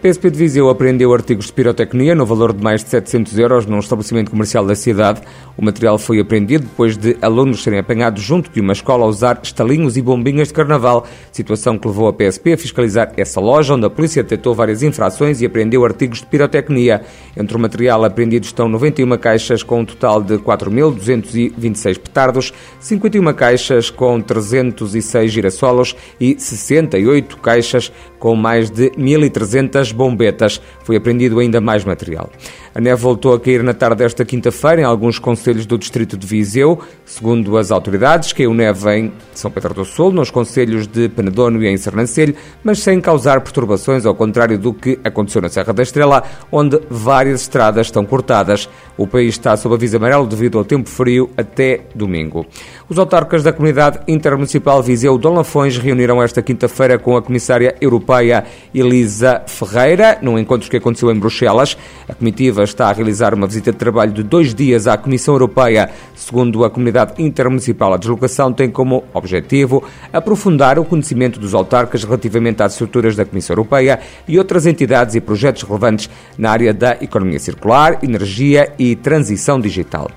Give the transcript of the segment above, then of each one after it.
PSP de Viseu apreendeu artigos de pirotecnia no valor de mais de 700 euros num estabelecimento comercial da cidade. O material foi apreendido depois de alunos serem apanhados junto de uma escola a usar estalinhos e bombinhas de carnaval, situação que levou a PSP a fiscalizar essa loja, onde a polícia detectou várias infrações e apreendeu artigos de pirotecnia. Entre o material apreendido estão 91 caixas com um total de 4.226 petardos, 51 caixas com 306 girassolos e 68 caixas com mais de 1.300 bombetas. Foi apreendido ainda mais material. A neve voltou a cair na tarde desta quinta-feira em alguns conselhos do distrito de Viseu. Segundo as autoridades, caiu neve em São Pedro do Sul, nos conselhos de Penedono e em Sernancelho, mas sem causar perturbações, ao contrário do que aconteceu na Serra da Estrela, onde várias estradas estão cortadas. O país está sob aviso amarelo devido ao tempo frio até domingo. Os autarcas da Comunidade Intermunicipal Viseu Dom Lafões reuniram esta quinta-feira com a comissária europeia Elisa Ferreira, num encontro que aconteceu em Bruxelas. A comitiva está a realizar uma visita de trabalho de dois dias à Comissão Europeia. Segundo a Comunidade Intermunicipal, a deslocação tem como objetivo aprofundar o conhecimento dos autarcas relativamente às estruturas da Comissão Europeia e outras entidades e projetos relevantes na área da economia circular, energia e transição digital.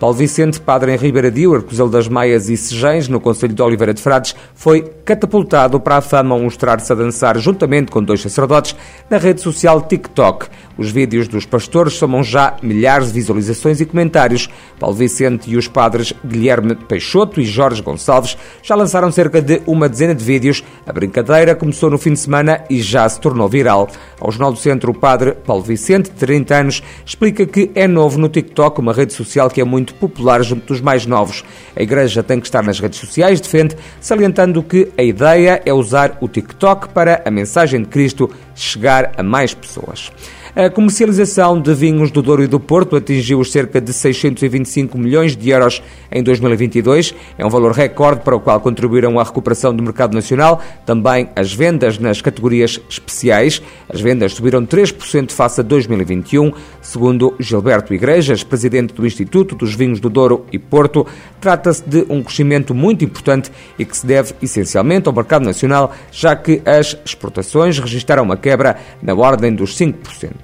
Paulo Vicente, padre em Ribeiradio, Arcozelo das Maias e Sejães, no Conselho de Oliveira de Frades, foi catapultado para a fama ao mostrar-se a dançar juntamente com dois sacerdotes na rede social TikTok. Os vídeos dos pastores somam já milhares de visualizações e comentários. Paulo Vicente e os padres Guilherme Peixoto e Jorge Gonçalves já lançaram cerca de uma dezena de vídeos. A brincadeira começou no fim de semana e já se tornou viral. Ao Jornal do Centro, o padre Paulo Vicente, de 30 anos, explica que é novo no TikTok, uma rede social que é muito popular junto dos mais novos. A Igreja tem que estar nas redes sociais, defende, salientando que a ideia é usar o TikTok para a mensagem de Cristo chegar a mais pessoas. A comercialização de vinhos do Douro e do Porto atingiu os cerca de 625 milhões de euros em 2022. É um valor recorde para o qual contribuíram à recuperação do mercado nacional. Também as vendas nas categorias especiais. As vendas subiram 3% face a 2021. Segundo Gilberto Igrejas, presidente do Instituto dos Vinhos do Douro e Porto, trata-se de um crescimento muito importante e que se deve essencialmente ao mercado nacional, já que as exportações registraram uma quebra na ordem dos 5%.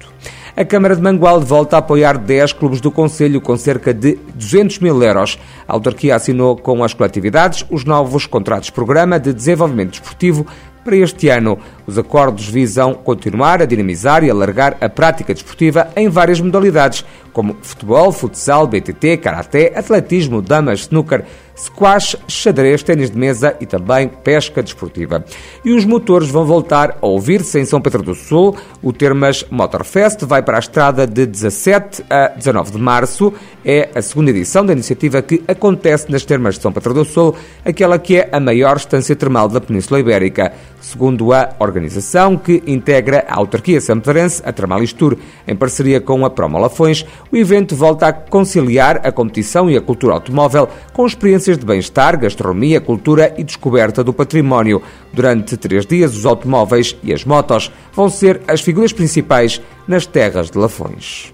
A Câmara de Mangualde volta a apoiar 10 clubes do Conselho com cerca de 200 mil euros. A autarquia assinou com as coletividades os novos contratos-programa de desenvolvimento desportivo para este ano. Os acordos visam continuar a dinamizar e alargar a prática desportiva em várias modalidades, como futebol, futsal, BTT, karaté, atletismo, damas, snooker, squash, xadrez, ténis de mesa e também pesca desportiva. E os motores vão voltar a ouvir-se em São Pedro do Sul. O Termas Motorfest vai para a estrada de 17 a 19 de março. É a segunda edição da iniciativa que acontece nas Termas de São Pedro do Sul, aquela que é a maior estância termal da Península Ibérica. Segundo a organização que integra a autarquia samparense, a Termalistur, em parceria com a Promo Lafões, o evento volta a conciliar a competição e a cultura automóvel com experiências de bem-estar, gastronomia, cultura e descoberta do património. Durante três dias, os automóveis e as motos vão ser as figuras principais nas terras de Lafões.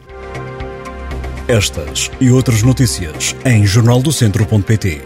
Estas e outras notícias em jornaldocentro.pt